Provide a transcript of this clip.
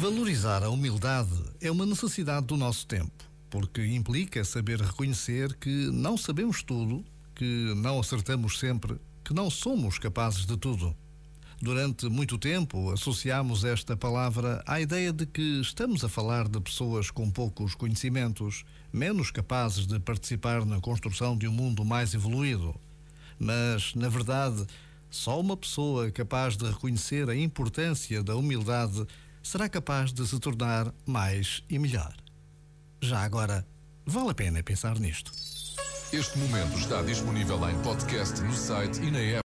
Valorizar a humildade é uma necessidade do nosso tempo, porque implica saber reconhecer que não sabemos tudo, que não acertamos sempre, que não somos capazes de tudo. Durante muito tempo associamos esta palavra à ideia de que estamos a falar de pessoas com poucos conhecimentos, menos capazes de participar na construção de um mundo mais evoluído. Mas, na verdade, só uma pessoa capaz de reconhecer a importância da humildade será capaz de se tornar mais e melhor. Já agora, vale a pena pensar nisto. Este momento está disponível em podcast no site e na app.